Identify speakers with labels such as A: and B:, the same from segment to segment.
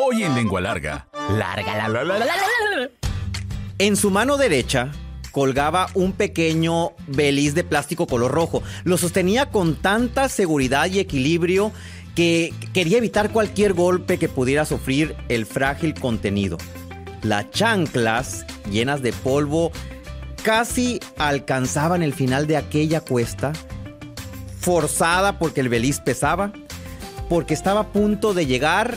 A: Hoy en Lengua Larga. Larga, la, la, la, la, la.
B: En su mano derecha colgaba un pequeño beliz de plástico color rojo. Lo sostenía con tanta seguridad y equilibrio que quería evitar cualquier golpe que pudiera sufrir el frágil contenido. Las chanclas, llenas de polvo, casi alcanzaban el final de aquella cuesta, forzada porque el beliz pesaba, porque estaba a punto de llegar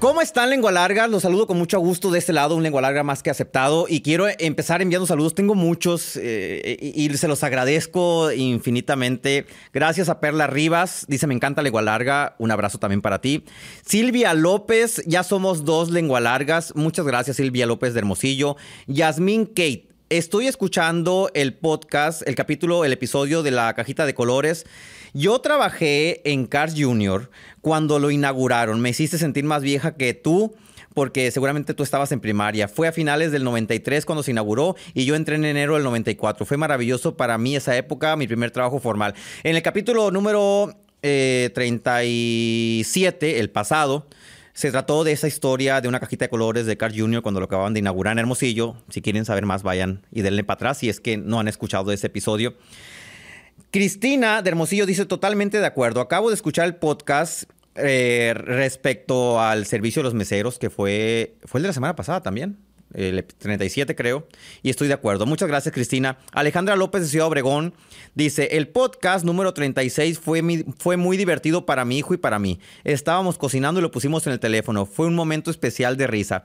B: ¿Cómo están, Lengua Larga? Los saludo con mucho gusto de este lado, un Lengua Larga más que aceptado. Y quiero empezar enviando saludos. Tengo muchos eh, y, se los agradezco infinitamente. Gracias a Perla Rivas. Dice, me encanta Lengua Larga. Un abrazo también para ti. Silvia López, ya somos dos Lengua Largas. Muchas gracias, Silvia López de Hermosillo. Yasmín Kate. Estoy escuchando el podcast, el capítulo, el episodio de la cajita de colores. Yo trabajé en Cars Junior cuando lo inauguraron. Me hiciste sentir más vieja que tú porque seguramente tú estabas en primaria. Fue a finales del 93 cuando se inauguró y yo entré en enero del 94. Fue maravilloso para mí esa época, mi primer trabajo formal. En el capítulo número eh, 37, el pasado, se trató de esa historia de una cajita de colores de Carl Jr. cuando lo acababan de inaugurar en Hermosillo. Si quieren saber más, vayan y denle para atrás si es que no han escuchado ese episodio. Cristina de Hermosillo dice totalmente de acuerdo. Acabo de escuchar el podcast eh, respecto al servicio de los meseros, que fue, fue el de la semana pasada también. El 37 creo, y estoy de acuerdo. Muchas gracias Cristina. Alejandra López de Ciudad Obregón dice, el podcast número 36 fue, mi- fue muy divertido para mi hijo y para mí. Estábamos cocinando y lo pusimos en el teléfono. Fue un momento especial de risa.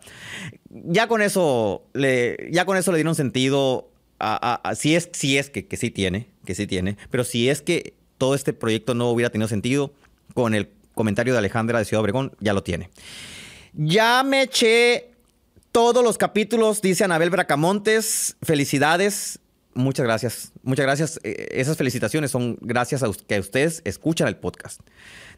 B: Ya con eso le, ya con eso le dieron sentido a, si es, si es que, que sí tiene, que sí tiene, pero si es que todo este proyecto no hubiera tenido sentido, con el comentario de Alejandra de Ciudad Obregón, ya lo tiene. Ya me eché todos los capítulos, dice Anabel Bracamontes. Felicidades. Muchas gracias. Muchas gracias. Eh, Esas felicitaciones son gracias a que ustedes escuchan el podcast.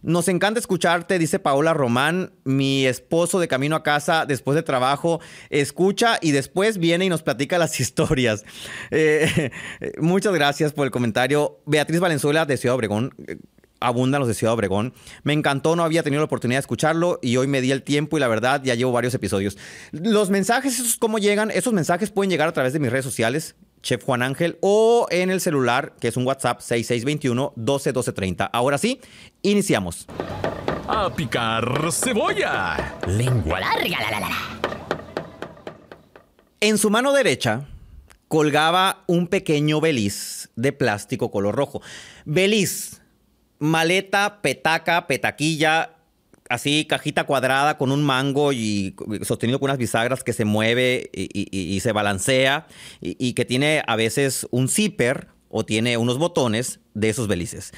B: Nos encanta escucharte, dice Paola Román, mi esposo de camino a casa después de trabajo, escucha y después viene y nos platica las historias. Eh, muchas gracias por el comentario. Beatriz Valenzuela de Ciudad Obregón, eh, abundan los de Ciudad Obregón. Me encantó, no había tenido la oportunidad de escucharlo y hoy me di el tiempo y la verdad ya llevo varios episodios. Los mensajes, esos cómo llegan, esos mensajes pueden llegar a través de mis redes sociales, Chef Juan Ángel, o en el celular, que es un WhatsApp 6621 12 12 30. Ahora sí, iniciamos.
A: ¡A picar cebolla!
C: Lengua larga, la, la, la, la.
B: En su mano derecha colgaba un pequeño beliz de plástico color rojo. Beliz, maleta, petaca, petaquilla, así cajita cuadrada con un mango y sostenido con unas bisagras que se mueve y, se balancea y, y que tiene a veces un zipper o tiene unos botones de esos belices.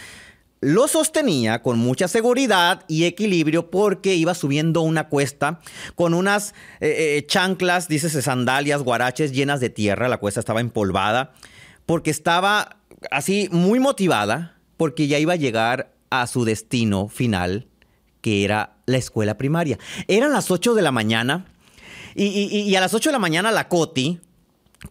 B: Lo sostenía con mucha seguridad y equilibrio porque iba subiendo una cuesta con unas eh, eh, chanclas, dices sandalias, guaraches llenas de tierra. La cuesta estaba empolvada porque estaba así muy motivada porque ya iba a llegar a su destino final, que era la escuela primaria. Eran las 8 de la mañana y, y- y a las 8 de la mañana la Coti,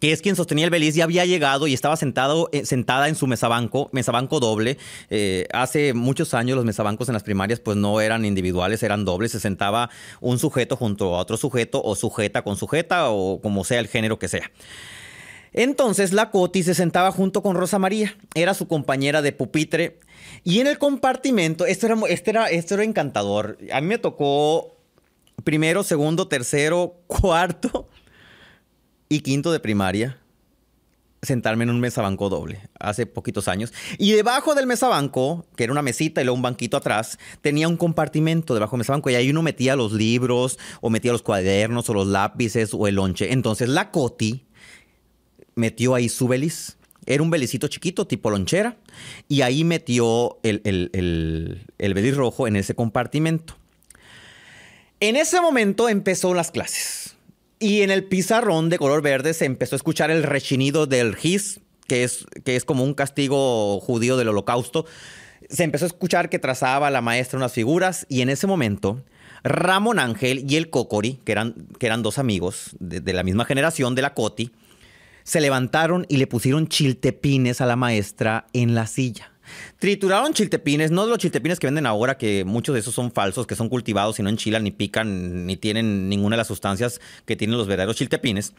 B: que es quien sostenía el beliz, ya había llegado y estaba sentado, eh, sentada en su mesabanco, mesabanco doble. Eh, hace muchos años los mesabancos en las primarias pues no eran individuales, eran dobles. Se sentaba un sujeto junto a otro sujeto o sujeta con sujeta o como sea el género que sea. Entonces la Coti se sentaba junto con Rosa María, era su compañera de pupitre y en el compartimento, esto era, esto era, esto era encantador. A mí me tocó primero, segundo, tercero, cuarto y quinto de primaria sentarme en un mesabanco doble hace poquitos años. Y debajo del mesabanco, que era una mesita y luego un banquito atrás, tenía un compartimento debajo del mesabanco y ahí uno metía los libros o metía los cuadernos o los lápices o el lonche. Entonces la Coti metió ahí su beliz. Era un belicito chiquito, tipo lonchera, y ahí metió el, el, el, el rojo en ese compartimento. En ese momento empezó las clases. Y en el pizarrón de color verde se empezó a escuchar el rechinido del gis, que es, que es como un castigo judío del holocausto. Se empezó a escuchar que trazaba la maestra unas figuras y en ese momento Ramón Ángel y el Cocori, que eran, que eran dos amigos de, de la misma generación de la Coti, se levantaron y le pusieron chiltepines a la maestra en la silla. Trituraron chiltepines, no los chiltepines que venden ahora, que muchos de esos son falsos, que son cultivados y no enchilan, ni pican, ni tienen ninguna de las sustancias que tienen los verdaderos chiltepines.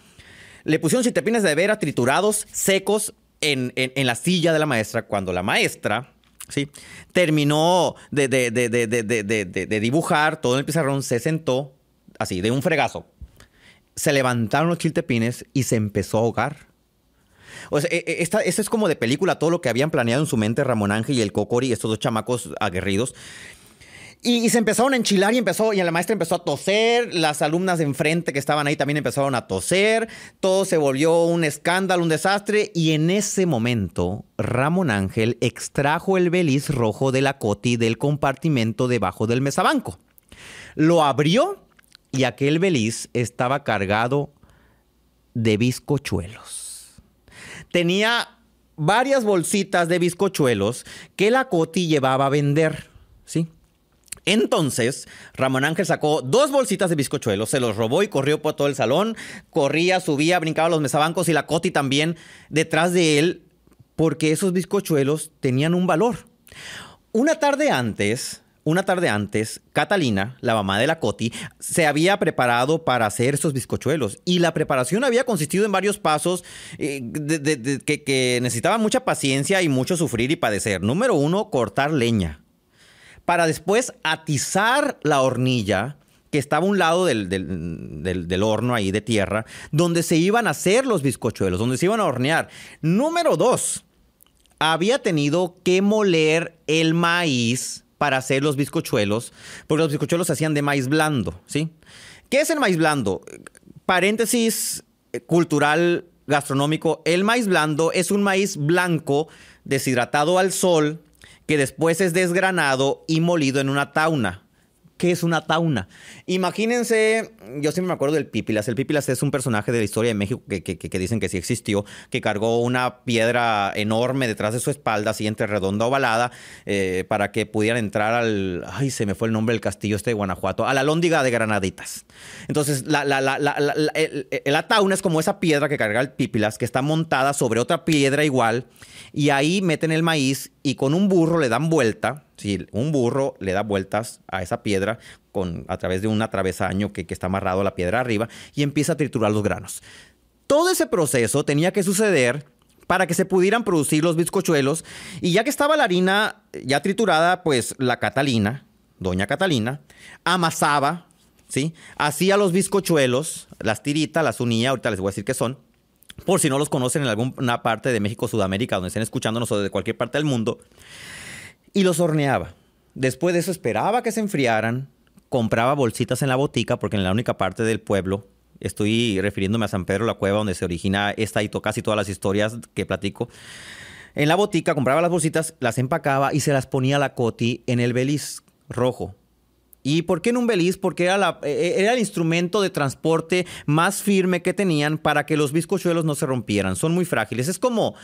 B: Le pusieron chiltepines de vera triturados, secos, en, en la silla de la maestra, cuando la maestra, ¿sí? Terminó de, de, dibujar todo en el pizarrón, se sentó así, de un fregazo. Se levantaron los chiltepines y se empezó a ahogar. O sea, e, e, esta, es como de película todo lo que habían planeado en su mente Ramón Ángel y el Cocori, estos dos chamacos aguerridos. Y, se empezaron a enchilar y empezó, y la maestra empezó a toser, las alumnas de enfrente que estaban ahí también empezaron a toser, todo se volvió un escándalo, un desastre, y en ese momento Ramón Ángel extrajo el beliz rojo de la coti del compartimento debajo del mesabanco. Lo abrió y aquel beliz estaba cargado de bizcochuelos. Tenía varias bolsitas de bizcochuelos que la coti llevaba a vender, ¿sí? Entonces, Ramón Ángel sacó dos bolsitas de bizcochuelos, se los robó y corrió por todo el salón. Corría, subía, brincaba los mesabancos y la Coti también detrás de él, porque esos bizcochuelos tenían un valor. Una tarde antes, una tarde antes, Catalina, la mamá de la Coti, se había preparado para hacer esos bizcochuelos. Y la preparación había consistido en varios pasos eh, que, que necesitaban mucha paciencia y mucho sufrir y padecer. Número uno, cortar leña para después atizar la hornilla que estaba a un lado del, horno ahí de tierra, donde se iban a hacer los bizcochuelos, donde se iban a hornear. Número dos, había tenido que moler el maíz para hacer los bizcochuelos, porque los bizcochuelos se hacían de maíz blando, ¿sí? ¿Qué es el maíz blando? Paréntesis eh, cultural gastronómico, el maíz blando es un maíz blanco deshidratado al sol que después es desgranado y molido en una tauna. ¿Qué es una tauna? Imagínense, yo siempre me acuerdo del Pípilas. El Pípilas es un personaje de la historia de México que, dicen que sí existió, que cargó una piedra enorme detrás de su espalda, así entre redonda ovalada, eh, para que pudieran entrar al. Ay, se me fue el nombre del castillo este de Guanajuato, a la lóndiga de Granaditas. Entonces, la, la, la, la tauna es como esa piedra que carga el Pípilas, que está montada sobre otra piedra igual y ahí meten el maíz y con un burro le dan vuelta, si un burro le da vueltas a esa piedra a través de un atravesaño que, que está amarrado a la piedra arriba y empieza a triturar los granos. Todo ese proceso tenía que suceder para que se pudieran producir los bizcochuelos. Y ya que estaba la harina ya triturada, pues la Catalina, doña Catalina, amasaba, ¿sí? Hacía los bizcochuelos, las tiritas, las unía, ahorita les voy a decir qué son por si no los conocen en alguna parte de México, Sudamérica, donde estén escuchándonos o de cualquier parte del mundo, y los horneaba. Después de eso esperaba que se enfriaran, compraba bolsitas en la botica, porque en la única parte del pueblo, estoy refiriéndome a San Pedro la Cueva, donde se origina esta y casi todas las historias que platico. En la botica compraba las bolsitas, las empacaba y se las ponía la coti en el beliz rojo ¿Y por qué en un beliz? Porque era, e, e, era, el instrumento de transporte más firme que tenían para que los bizcochuelos no se rompieran. Son muy frágiles. Es como...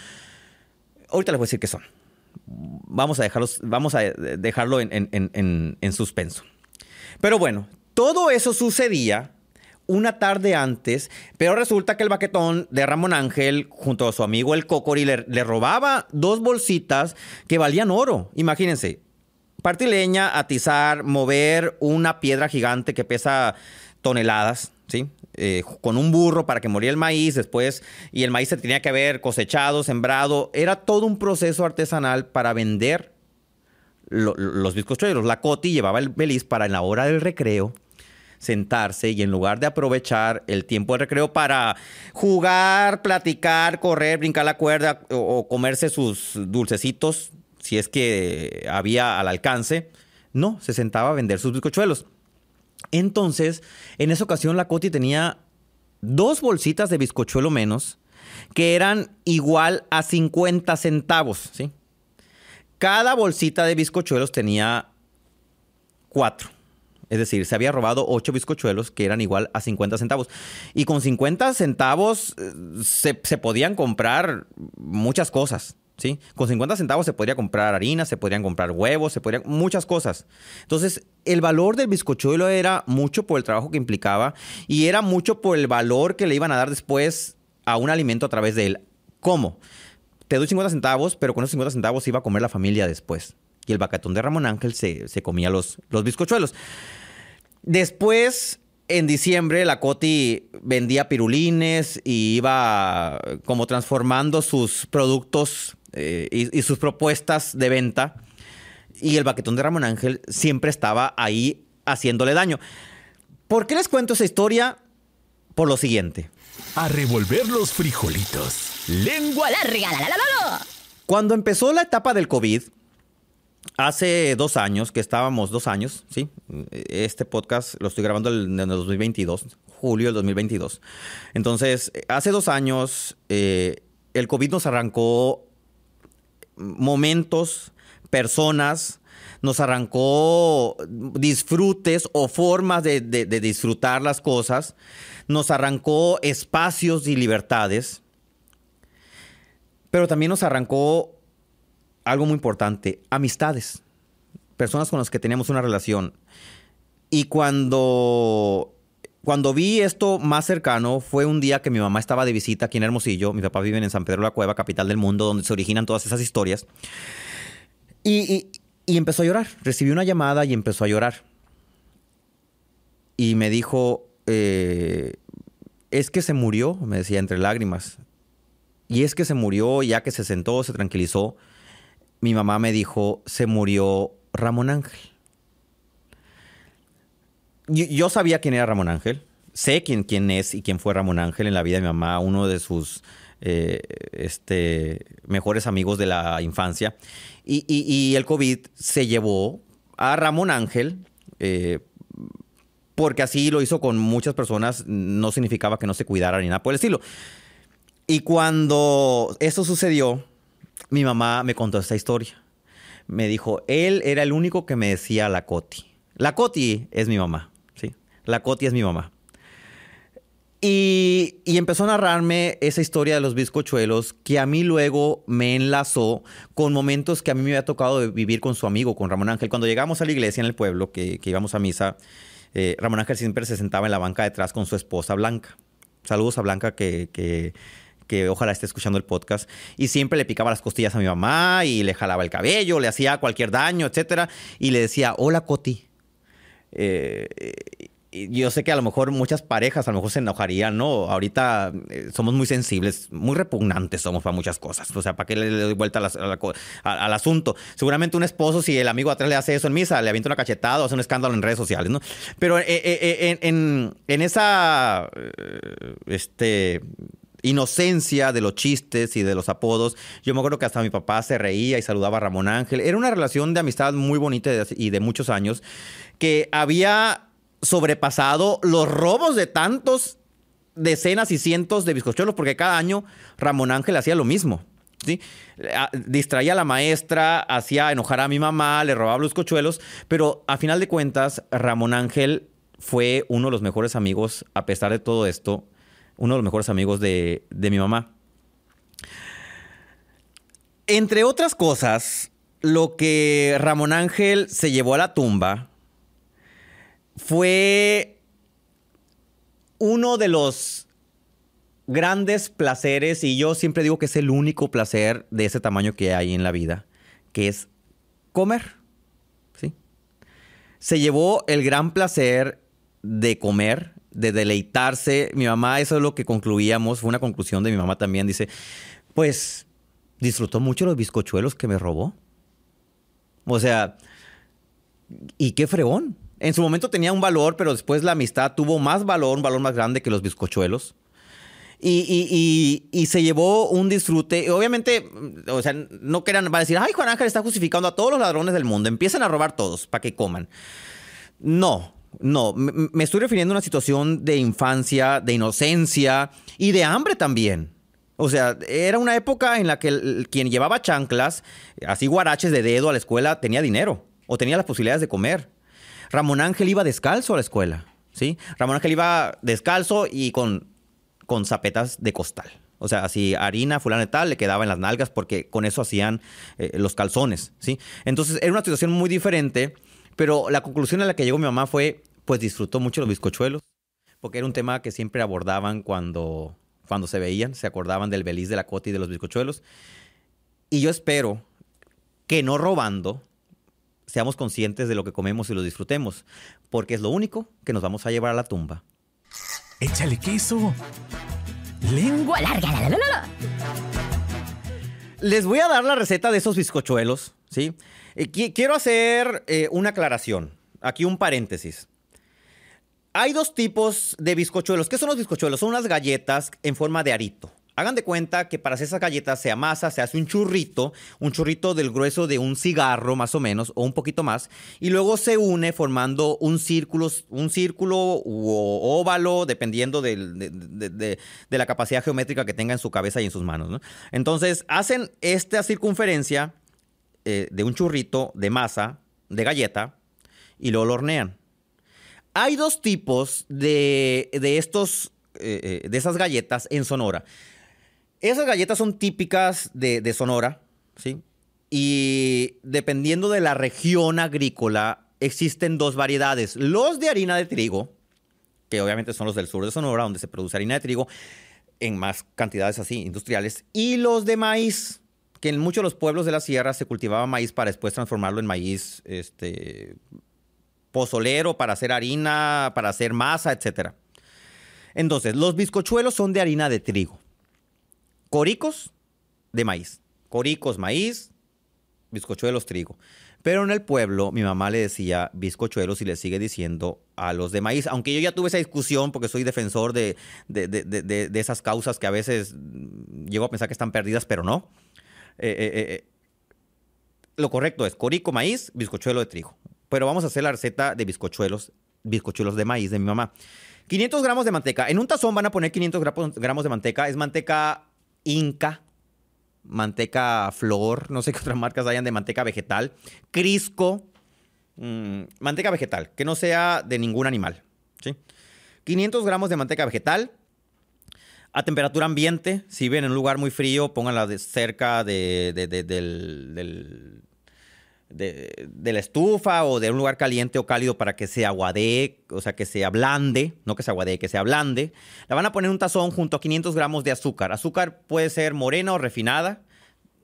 B: Ahorita les voy a decir qué son. Vamos a, dejarlos, vamos a dejarlo en, en suspenso. Pero bueno, todo eso sucedía una tarde antes, pero resulta que el baquetón de Ramón Ángel, junto a su amigo el Cocori, le, robaba dos bolsitas que valían oro. Imagínense, Partir leña, atizar, mover una piedra gigante que pesa toneladas, ¿sí? Eh, con un burro para que moría el maíz después y el maíz se tenía que haber cosechado, sembrado. Era todo un proceso artesanal para vender los bizcochuelos. La Coti llevaba el beliz para en la hora del recreo sentarse y en lugar de aprovechar el tiempo de recreo para jugar, platicar, correr, brincar la cuerda o comerse sus dulcecitos si es que había al alcance. No, se sentaba a vender sus bizcochuelos. Entonces, en esa ocasión la Coti tenía dos bolsitas de bizcochuelo menos que eran igual a 50 centavos, ¿sí? Cada bolsita de bizcochuelos tenía cuatro. Es decir, se había robado ocho bizcochuelos que eran igual a 50 centavos. Y con 50 centavos eh, se, podían comprar muchas cosas. ¿Sí? Con 50 centavos se podría comprar harina, se podrían comprar huevos, se podrían muchas cosas. Entonces, el valor del bizcochuelo era mucho por el trabajo que implicaba y era mucho por el valor que le iban a dar después a un alimento a través de él. ¿Cómo? Te doy 50 centavos, pero con esos 50 centavos iba a comer la familia después. Y el bacatón de Ramón Ángel se, se comía los, los bizcochuelos. Después, en diciembre, la Coti vendía pirulines y iba como transformando sus productos eh, y, sus propuestas de venta. Y el baquetón de Ramón Ángel siempre estaba ahí haciéndole daño. ¿Por qué les cuento esa historia? Por lo siguiente.
A: A revolver los frijolitos. Lengua larga. La, la, la,
B: Cuando empezó la etapa del COVID, hace dos años, que estábamos dos años, ¿sí? Este podcast lo estoy grabando en el 2022, julio del 2022. Entonces, hace dos años, eh, el COVID nos arrancó momentos, personas, nos arrancó disfrutes o formas de, de, disfrutar las cosas, nos arrancó espacios y libertades, pero también nos arrancó algo muy importante, amistades, personas con las que teníamos una relación. Y cuando, cuando vi esto más cercano, fue un día que mi mamá estaba de visita aquí en Hermosillo, mi papá vive en San Pedro la Cueva, capital del mundo, donde se originan todas esas historias. Y, y empezó a llorar, recibí una llamada y empezó a llorar. Y me dijo, eh, es que se murió, me decía entre lágrimas. Y es que se murió, ya que se sentó, se tranquilizó mi mamá me dijo, se murió Ramón Ángel. Yo, sabía quién era Ramón Ángel, sé quién, quién es y quién fue Ramón Ángel en la vida de mi mamá, uno de sus eh, este, mejores amigos de la infancia. Y, y, el COVID se llevó a Ramón Ángel. Eh, porque así lo hizo con muchas personas, no significaba que no se cuidara ni nada por el estilo. Y cuando eso sucedió, mi mamá me contó esta historia. Me dijo, él era el único que me decía la Coti. La Coti es mi mamá, ¿sí? La Coti es mi mamá. Y, empezó a narrarme esa historia de los bizcochuelos que a mí luego me enlazó con momentos que a mí me había tocado vivir con su amigo, con Ramón Ángel. Cuando llegamos a la iglesia en el pueblo, que, íbamos a misa, eh, Ramón Ángel siempre se sentaba en la banca detrás con su esposa Blanca. Saludos a Blanca que, ojalá esté escuchando el podcast, y siempre le picaba las costillas a mi mamá y le jalaba el cabello, le hacía cualquier daño, etcétera, y le decía, hola Coti. Eh, yo sé que a lo mejor muchas parejas a lo mejor se enojarían, ¿no? Ahorita eh, somos muy sensibles, muy repugnantes somos para muchas cosas. O sea, ¿para qué le, doy vuelta al asunto? Seguramente un esposo, si el amigo atrás le hace eso en misa, le avienta una cachetada o hace un escándalo en redes sociales, ¿no? Pero eh, eh, en, en, en, esa, este inocencia de los chistes y de los apodos. Yo me acuerdo que hasta mi papá se reía y saludaba a Ramón Ángel. Era una relación de amistad muy bonita y de muchos años que había sobrepasado los robos de tantos decenas y cientos de bizcochuelos porque cada año Ramón Ángel hacía lo mismo. ¿Sí? Distraía a la maestra, hacía enojar a mi mamá, le robaba los cochuelos, pero a final de cuentas Ramón Ángel fue uno de los mejores amigos, a pesar de todo esto, uno de los mejores amigos de, de mi mamá. Entre otras cosas, lo que Ramón Ángel se llevó a la tumba fue uno de los grandes placeres, y yo siempre digo que es el único placer de ese tamaño que hay en la vida, que es comer. ¿sí? Se llevó el gran placer de comer, de deleitarse. Mi mamá, eso es lo que concluíamos, fue una conclusión de mi mamá también. Dice, pues disfrutó mucho los bizcochuelos que me robó. O sea, y qué fregón. En su momento tenía un valor, pero después la amistad tuvo más valor, un valor más grande que los bizcochuelos. Y, se llevó un disfrute. Obviamente, o sea, no quieran, van a decir, ay, Juan Ángel está justificando a todos los ladrones del mundo. Empiezan a robar todos para que coman. No, no, me estoy refiriendo a una situación de infancia, de inocencia y de hambre también. O sea, era una época en la que quien llevaba chanclas, así guaraches de dedo a la escuela, tenía dinero o tenía las posibilidades de comer. Ramón Ángel iba descalzo a la escuela, ¿sí? Ramón Ángel iba descalzo y con, con zapetas de costal. O sea, así harina, fulano y tal, le quedaba en las nalgas porque con eso hacían eh, los calzones, ¿sí? Entonces era una situación muy diferente, pero la conclusión a la que llegó mi mamá fue, pues disfrutó mucho los bizcochuelos, porque era un tema que siempre abordaban cuando, cuando se veían, se acordaban del beliz de la cota y de los bizcochuelos. Y yo espero que no robando, seamos conscientes de lo que comemos y lo disfrutemos, porque es lo único que nos vamos a llevar a la tumba.
A: Échale queso. Lengua larga.
B: Les voy a dar la receta de esos bizcochuelos, ¿sí? Eh, quiero hacer eh, una aclaración. Aquí un paréntesis. Hay dos tipos de bizcochuelos. ¿Qué son los bizcochuelos? Son unas galletas en forma de arito. Hagan de cuenta que para hacer esas galletas se amasa, se hace un churrito, un churrito del grueso de un cigarro más o menos, o un poquito más, y luego se une formando un círculo, un círculo o óvalo, dependiendo de, la capacidad geométrica que tenga en su cabeza y en sus manos. Entonces hacen esta circunferencia eh, de un churrito de masa, de galleta, y luego lo hornean. Hay dos tipos de, estos, eh, eh, de esas galletas en Sonora. Esas galletas son típicas de, Sonora, ¿sí? Y dependiendo de la región agrícola, existen dos variedades. Los de harina de trigo, que obviamente son los del sur de Sonora, donde se produce harina de trigo en más cantidades así, industriales, y los de maíz, que en muchos de los pueblos de la sierra se cultivaba maíz para después transformarlo en maíz este, pozolero, para hacer harina, para hacer masa, etc. Entonces, los bizcochuelos son de harina de trigo coricos de maíz. Coricos, maíz, bizcochuelos, trigo. Pero en el pueblo mi mamá le decía bizcochuelos y le sigue diciendo a los de maíz. Aunque yo ya tuve esa discusión porque soy defensor de, de, esas causas que a veces llego a pensar que están perdidas, pero no. Eh, eh, eh, lo correcto es corico, maíz, bizcochuelo de trigo. Pero vamos a hacer la receta de bizcochuelos, bizcochuelos de maíz de mi mamá. 500 gramos de manteca. En un tazón van a poner 500 gramos de manteca. Es manteca Inca, manteca flor, no sé qué otras marcas hayan de manteca vegetal, Crisco, mm, manteca vegetal, que no sea de ningún animal. ¿sí? 500 gramos de manteca vegetal a temperatura ambiente. Si ven en un lugar muy frío, pónganla cerca del, de, la estufa o de un lugar caliente o cálido para que se aguadee, o sea, que se ablande, no que se aguadee, que se ablande. La van a poner en un tazón junto a 500 gramos de azúcar. Azúcar puede ser morena o refinada,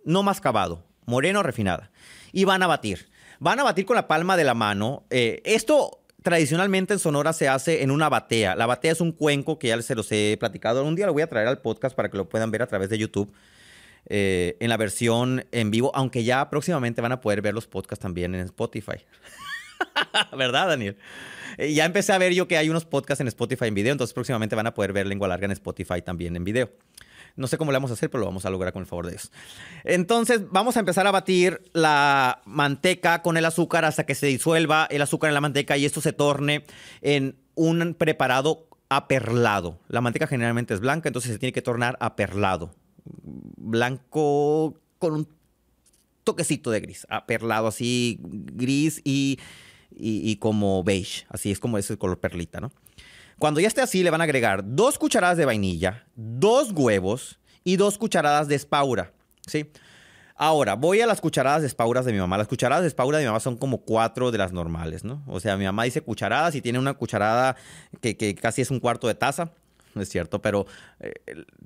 B: no mascabado, morena o refinada. Y van a batir. Van a batir con la palma de la mano. Eh, esto tradicionalmente en Sonora se hace en una batea. La batea es un cuenco que ya se los he platicado. Un día lo voy a traer al podcast para que lo puedan ver a través de YouTube. Eh, en la versión en vivo, aunque ya próximamente van a poder ver los podcasts también en Spotify. ¿Verdad, Daniel? Eh, ya empecé a ver yo que hay unos podcasts en Spotify en video, entonces próximamente van a poder ver Lengua Larga en Spotify también en video. No sé cómo lo vamos a hacer, pero lo vamos a lograr con el favor de Dios. Entonces, vamos a empezar a batir la manteca con el azúcar hasta que se disuelva el azúcar en la manteca y esto se torne en un preparado aperlado. La manteca generalmente es blanca, entonces se tiene que tornar aperlado blanco con un toquecito de gris, aperlado así, gris y, y, como beige, así es como es el color perlita, ¿no? Cuando ya esté así, le van a agregar dos cucharadas de vainilla, dos huevos y dos cucharadas de espaura, ¿sí? Ahora, voy a las cucharadas de espauras de mi mamá. Las cucharadas de espaura de mi mamá son como cuatro de las normales, ¿no? O sea, mi mamá dice cucharadas y tiene una cucharada que, que casi es un cuarto de taza es cierto, pero eh,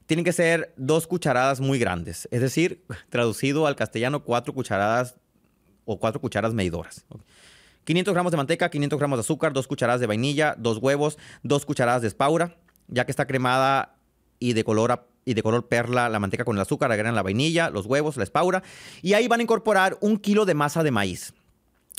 B: tienen que ser dos cucharadas muy grandes. Es decir, traducido al castellano, cuatro cucharadas o cuatro cucharadas medidoras. 500 gramos de manteca, 500 gramos de azúcar, dos cucharadas de vainilla, dos huevos, dos cucharadas de espaura. Ya que está cremada y de color, y de color perla la manteca con el azúcar, agregan la vainilla, los huevos, la espaura. Y ahí van a incorporar un kilo de masa de maíz.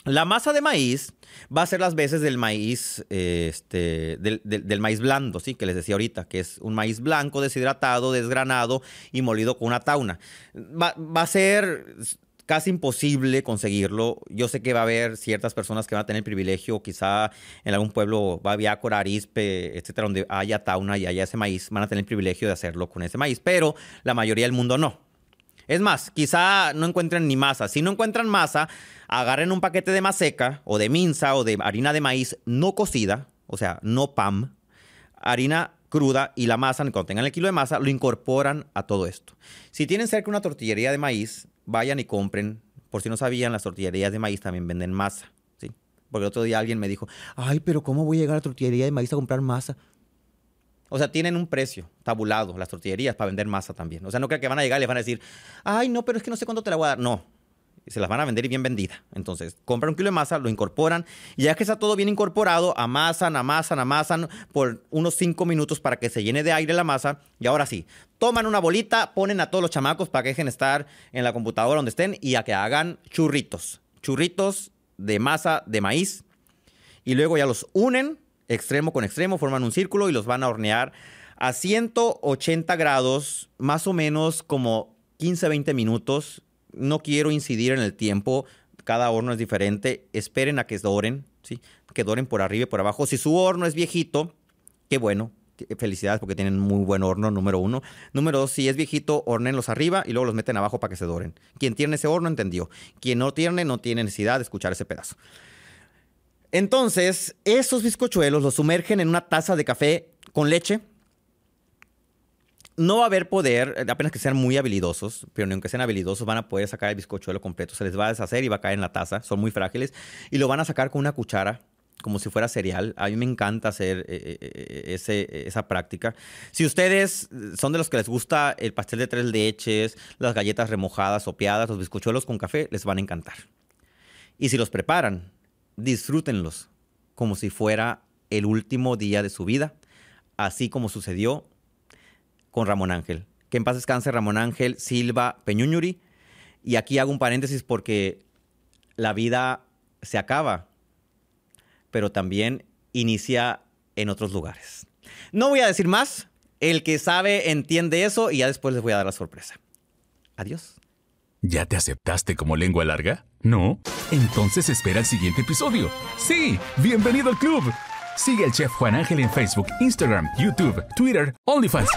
B: La masa de maíz va a ser las veces del maíz, este, del, maíz blando, ¿sí? Que les decía ahorita, que es un maíz blanco, deshidratado, desgranado y molido con una tauna. Va, a ser casi imposible conseguirlo. Yo sé que va a haber ciertas personas que van a tener el privilegio, quizá en algún pueblo, Babiácora, Arispe, etcétera, donde haya tauna y haya ese maíz, van a tener el privilegio de hacerlo con ese maíz, pero la mayoría del mundo no. Es más, quizá no encuentren ni masa. Si no encuentran masa, agarren un paquete de maseca o de minza o de harina de maíz no cocida, o sea, no PAM, harina cruda y la masa, cuando tengan el kilo de masa, lo incorporan a todo esto. Si tienen cerca una tortillería de maíz, vayan y compren. Por si no sabían, las tortillerías de maíz también venden masa. ¿sí? Porque el otro día alguien me dijo, ay, pero ¿cómo voy a llegar a la tortillería de maíz a comprar masa? O sea, tienen un precio tabulado las tortillerías para vender masa también. O sea, no creo que van a llegar y les van a decir, ay, no, pero es que no sé cuánto te la voy a dar. No, se las van a vender y bien vendida. Entonces, compran un kilo de masa, lo incorporan y ya que está todo bien incorporado, amasan, amasan, amasan por unos 5 minutos para que se llene de aire la masa. Y ahora sí, toman una bolita, ponen a todos los chamacos para que dejen estar en la computadora donde estén y a que hagan churritos. Churritos de masa de maíz. Y luego ya los unen extremo con extremo, forman un círculo y los van a hornear a 180 grados, más o menos como 15-20 minutos no quiero incidir en el tiempo, cada horno es diferente, esperen a que doren, ¿sí? que doren por arriba y por abajo. Si su horno es viejito, qué bueno, felicidades porque tienen muy buen horno, número uno. Número dos, si es viejito, hornenlos arriba y luego los meten abajo para que se doren. Quien tiene ese horno entendió. Quien no tiene, no tiene necesidad de escuchar ese pedazo. Entonces, esos bizcochuelos los sumergen en una taza de café con leche no va a haber poder, eh, apenas que sean muy habilidosos, pero ni aunque sean habilidosos van a poder sacar el bizcochuelo completo. Se les va a deshacer y va a caer en la taza. Son muy frágiles. Y lo van a sacar con una cuchara, como si fuera cereal. A mí me encanta hacer eh, eh, esa práctica. Si ustedes son de los que les gusta el pastel de tres leches, las galletas remojadas, sopeadas, los bizcochuelos con café, les van a encantar. Y si los preparan, disfrútenlos como si fuera el último día de su vida, así como sucedió con Ramón Ángel. Que en paz descanse Ramón Ángel Silva Peñuñuri. Y aquí hago un paréntesis porque la vida se acaba, pero también inicia en otros lugares. No voy a decir más. El que sabe entiende eso y ya después les voy a dar la sorpresa. Adiós.
A: ¿Ya te aceptaste como lengua larga? ¿No? Entonces espera el siguiente episodio. Sí, bienvenido al club. Sigue al chef Juan Ángel en Facebook, Instagram, YouTube, Twitter, OnlyFans.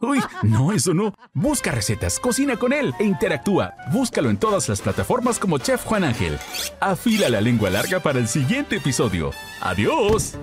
A: Uy, no, eso no. Busca recetas, cocina con él e interactúa. Búscalo en todas las plataformas como Chef Juan Ángel. Afila la lengua larga para el siguiente episodio. ¡Adiós!